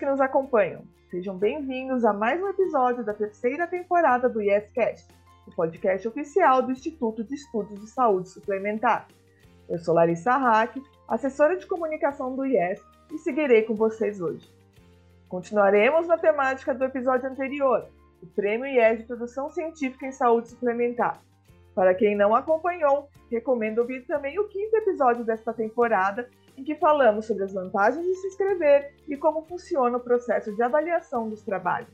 que nos acompanham. Sejam bem-vindos a mais um episódio da terceira temporada do YesCast, o podcast oficial do Instituto de Estudos de Saúde Suplementar. Eu sou Larissa Hack, assessora de comunicação do IES, e seguirei com vocês hoje. Continuaremos na temática do episódio anterior, o Prêmio IES de Produção Científica em Saúde Suplementar. Para quem não acompanhou, recomendo ouvir também o quinto episódio desta temporada, em que falamos sobre as vantagens de se inscrever e como funciona o processo de avaliação dos trabalhos.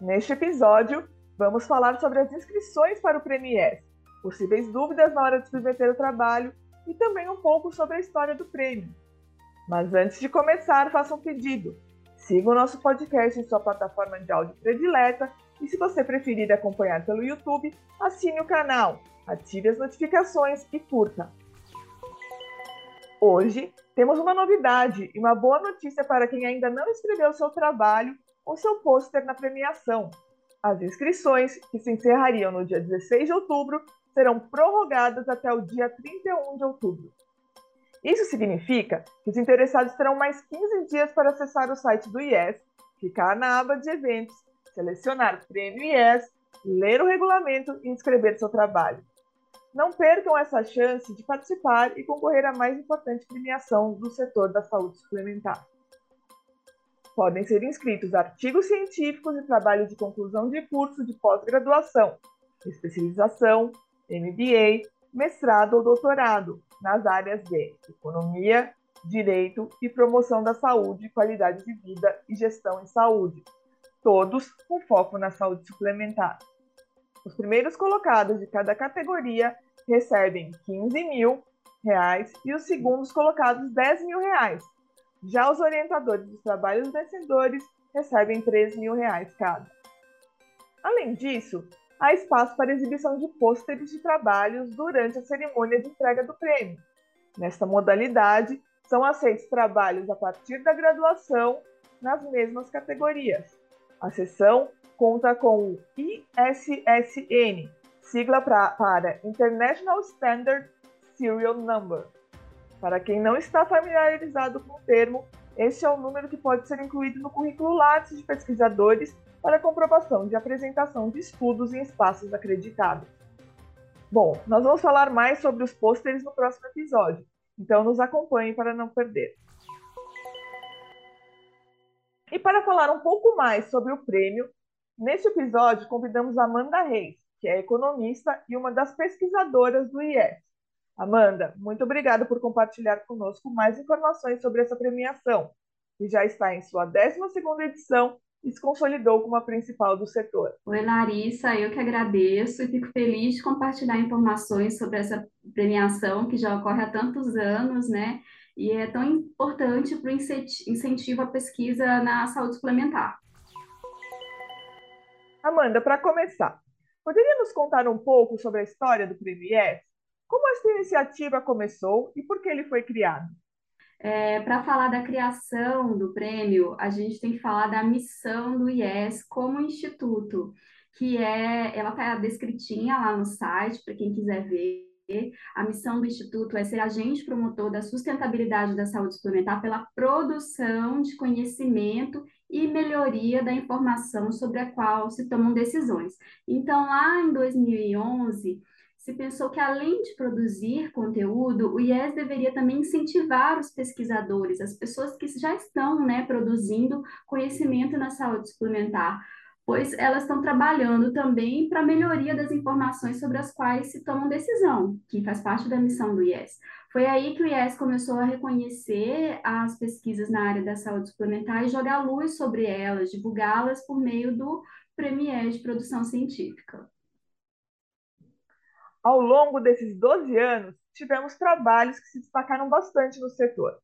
Neste episódio, vamos falar sobre as inscrições para o Prêmio IES, possíveis dúvidas na hora de submeter o trabalho e também um pouco sobre a história do prêmio. Mas antes de começar, faça um pedido. Siga o nosso podcast em sua plataforma de áudio predileta e se você preferir acompanhar pelo YouTube, assine o canal, ative as notificações e curta. Hoje temos uma novidade e uma boa notícia para quem ainda não escreveu seu trabalho ou seu pôster na premiação. As inscrições, que se encerrariam no dia 16 de outubro, serão prorrogadas até o dia 31 de outubro. Isso significa que os interessados terão mais 15 dias para acessar o site do IES, clicar na aba de eventos, selecionar Prêmio IES, ler o regulamento e inscrever seu trabalho. Não percam essa chance de participar e concorrer à mais importante premiação do setor da saúde suplementar. Podem ser inscritos artigos científicos e trabalhos de conclusão de curso de pós-graduação, especialização, MBA, mestrado ou doutorado nas áreas de economia, direito e promoção da saúde, qualidade de vida e gestão em saúde, todos com foco na saúde suplementar. Os primeiros colocados de cada categoria recebem 15 mil reais e os segundos colocados 10 mil reais. Já os orientadores dos trabalhos vencedores recebem 3 mil reais cada. Além disso, há espaço para exibição de pôsteres de trabalhos durante a cerimônia de entrega do prêmio. Nesta modalidade, são aceitos trabalhos a partir da graduação nas mesmas categorias. A sessão conta com o ISSN, sigla pra, para International Standard Serial Number. Para quem não está familiarizado com o termo, este é o número que pode ser incluído no currículo Lattes de pesquisadores para comprovação de apresentação de estudos em espaços acreditados. Bom, nós vamos falar mais sobre os pôsteres no próximo episódio, então nos acompanhem para não perder. E para falar um pouco mais sobre o prêmio, neste episódio convidamos Amanda Reis, que é economista e uma das pesquisadoras do IES. Amanda, muito obrigada por compartilhar conosco mais informações sobre essa premiação, que já está em sua 12ª edição e se consolidou como a principal do setor. Oi, Larissa, eu que agradeço e fico feliz de compartilhar informações sobre essa premiação que já ocorre há tantos anos, né? E é tão importante para o incentivo à pesquisa na saúde suplementar. Amanda, para começar, poderia nos contar um pouco sobre a história do Prêmio IES? Como essa iniciativa começou e por que ele foi criado? É, Para falar da criação do prêmio, a gente tem que falar da missão do IES como instituto, que é, ela está descritinha lá no site para quem quiser ver. A missão do Instituto é ser agente promotor da sustentabilidade da saúde suplementar pela produção de conhecimento e melhoria da informação sobre a qual se tomam decisões. Então, lá em 2011, se pensou que, além de produzir conteúdo, o IES deveria também incentivar os pesquisadores, as pessoas que já estão né, produzindo conhecimento na saúde suplementar, pois elas estão trabalhando também para a melhoria das informações sobre as quais se tomam decisão, que faz parte da missão do IES. Foi aí que o IES começou a reconhecer as pesquisas na área da saúde suplementar e jogar luz sobre elas, divulgá-las por meio do Premier de Produção Científica. Ao longo desses 12 anos, tivemos trabalhos que se destacaram bastante no setor.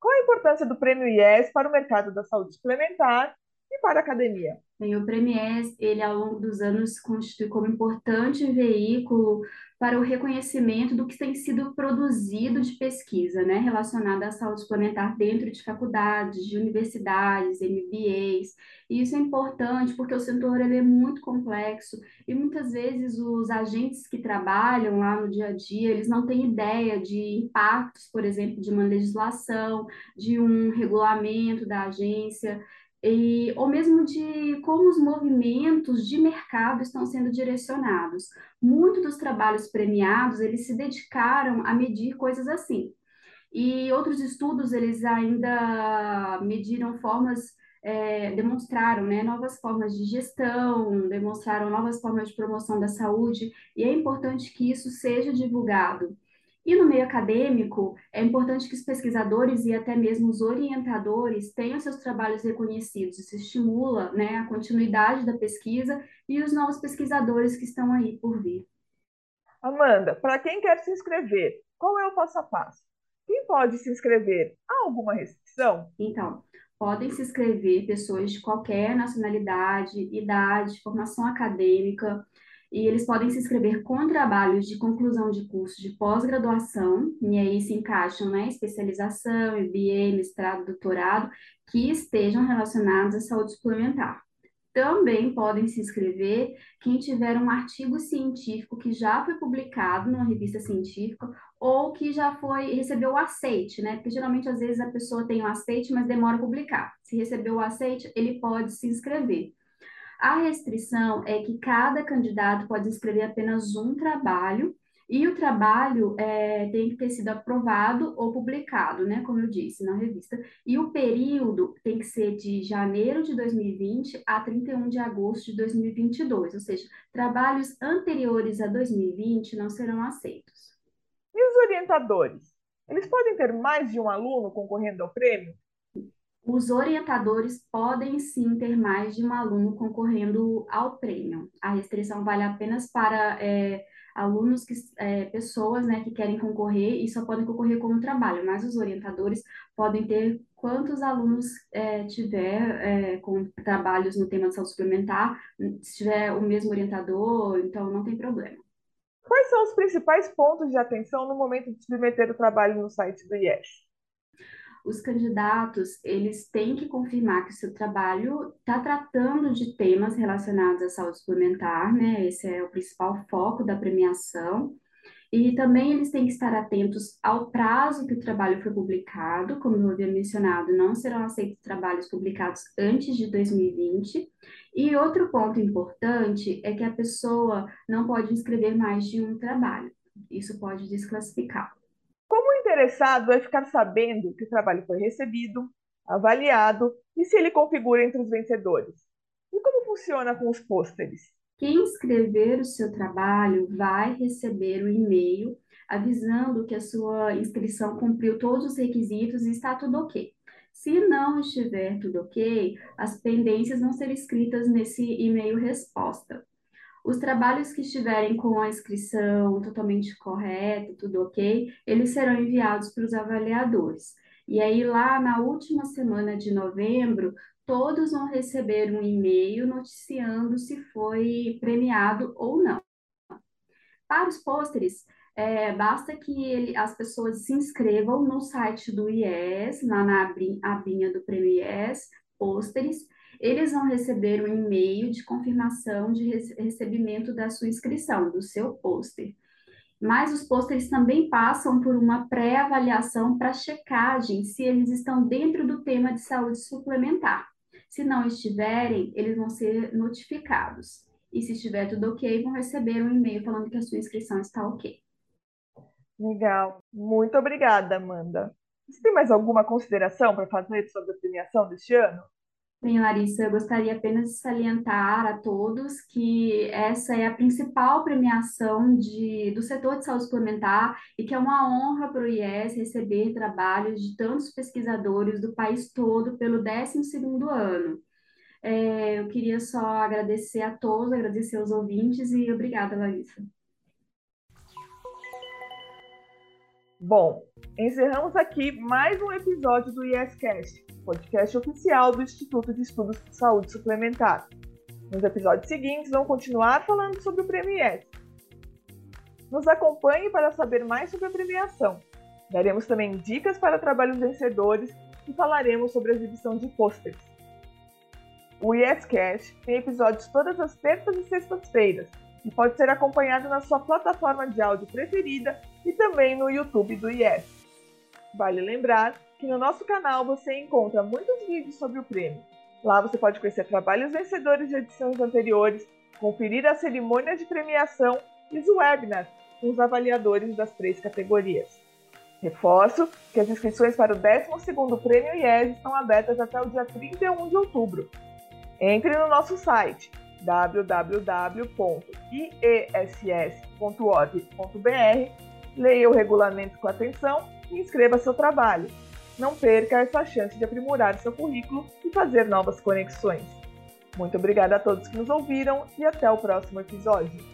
Qual a importância do Prêmio IES para o mercado da saúde suplementar e para a academia? Bem, o Prêmio IES, ele ao longo dos anos constitui como importante veículo para o reconhecimento do que tem sido produzido de pesquisa, né, relacionada à saúde suplementar dentro de faculdades, de universidades, MBAs. E isso é importante porque o setor ele é muito complexo e muitas vezes os agentes que trabalham lá no dia a dia, eles não têm ideia de impactos, por exemplo, de uma legislação, de um regulamento da agência e, ou mesmo de como os movimentos de mercado estão sendo direcionados. Muitos dos trabalhos premiados, eles se dedicaram a medir coisas assim. E outros estudos, eles ainda mediram formas, é, demonstraram né, novas formas de gestão, demonstraram novas formas de promoção da saúde, e é importante que isso seja divulgado. E no meio acadêmico, é importante que os pesquisadores e até mesmo os orientadores tenham seus trabalhos reconhecidos. Isso estimula né, a continuidade da pesquisa e os novos pesquisadores que estão aí por vir. Amanda, para quem quer se inscrever, qual é o passo a passo? Quem pode se inscrever? Há alguma restrição? Então, podem se inscrever pessoas de qualquer nacionalidade, idade, formação acadêmica, e eles podem se inscrever com trabalhos de conclusão de curso de pós-graduação, e aí se encaixam né, especialização, MBA, mestrado, doutorado, que estejam relacionados à saúde suplementar. Também podem se inscrever quem tiver um artigo científico que já foi publicado numa revista científica ou que já foi recebeu o aceite, né? Porque geralmente às vezes a pessoa tem o aceite, mas demora a publicar. Se recebeu o aceite, ele pode se inscrever. A restrição é que cada candidato pode inscrever apenas um trabalho e o trabalho é, tem que ter sido aprovado ou publicado, né, como eu disse, na revista. E o período tem que ser de janeiro de 2020 a 31 de agosto de 2022, ou seja, trabalhos anteriores a 2020 não serão aceitos. E os orientadores? Eles podem ter mais de um aluno concorrendo ao prêmio? Os orientadores podem sim ter mais de um aluno concorrendo ao prêmio. A restrição vale apenas para é, alunos que é, pessoas né, que querem concorrer e só podem concorrer com o trabalho, mas os orientadores podem ter quantos alunos é, tiver é, com trabalhos no tema de saúde suplementar, se tiver o mesmo orientador, então não tem problema. Quais são os principais pontos de atenção no momento de submeter o trabalho no site do IES? Os candidatos eles têm que confirmar que o seu trabalho está tratando de temas relacionados à saúde suplementar, né? Esse é o principal foco da premiação. E também eles têm que estar atentos ao prazo que o trabalho foi publicado, como eu havia mencionado, não serão aceitos trabalhos publicados antes de 2020. E outro ponto importante é que a pessoa não pode inscrever mais de um trabalho. Isso pode desclassificar interessado é ficar sabendo que o trabalho foi recebido, avaliado e se ele configura entre os vencedores. E como funciona com os pôsteres? Quem escrever o seu trabalho vai receber o um e-mail avisando que a sua inscrição cumpriu todos os requisitos e está tudo ok. Se não estiver tudo ok, as pendências vão ser escritas nesse e-mail resposta. Os trabalhos que estiverem com a inscrição totalmente correta, tudo ok, eles serão enviados para os avaliadores. E aí, lá na última semana de novembro, todos vão receber um e-mail noticiando se foi premiado ou não. Para os pôsteres, é, basta que ele, as pessoas se inscrevam no site do IES, lá na abinha do Prêmio IES, pôsteres, eles vão receber um e-mail de confirmação de recebimento da sua inscrição, do seu pôster. Mas os pôsteres também passam por uma pré-avaliação para checagem se eles estão dentro do tema de saúde suplementar. Se não estiverem, eles vão ser notificados. E se estiver tudo ok, vão receber um e-mail falando que a sua inscrição está ok. Legal. Muito obrigada, Amanda. Você tem mais alguma consideração para fazer sobre a premiação deste ano? Bem, Larissa, eu gostaria apenas de salientar a todos que essa é a principal premiação de, do setor de saúde suplementar e que é uma honra para o IES receber trabalhos de tantos pesquisadores do país todo pelo 12º ano. É, eu queria só agradecer a todos, agradecer aos ouvintes e obrigada, Larissa. Bom, encerramos aqui mais um episódio do IEScast podcast oficial do Instituto de Estudos de Saúde Suplementar. Nos episódios seguintes, vamos continuar falando sobre o Prêmio IES. Nos acompanhe para saber mais sobre a premiação. Daremos também dicas para trabalhos vencedores e falaremos sobre a exibição de pôsteres. O YesCast tem episódios todas as terças e sextas-feiras e pode ser acompanhado na sua plataforma de áudio preferida e também no YouTube do Yes. Vale lembrar que no nosso canal você encontra muitos vídeos sobre o prêmio. Lá você pode conhecer trabalhos vencedores de edições anteriores, conferir a cerimônia de premiação e os webinars com os avaliadores das três categorias. Reforço que as inscrições para o 12º Prêmio IES estão abertas até o dia 31 de outubro. Entre no nosso site www.iess.org.br, leia o regulamento com atenção e inscreva seu trabalho. Não perca essa chance de aprimorar seu currículo e fazer novas conexões. Muito obrigada a todos que nos ouviram e até o próximo episódio.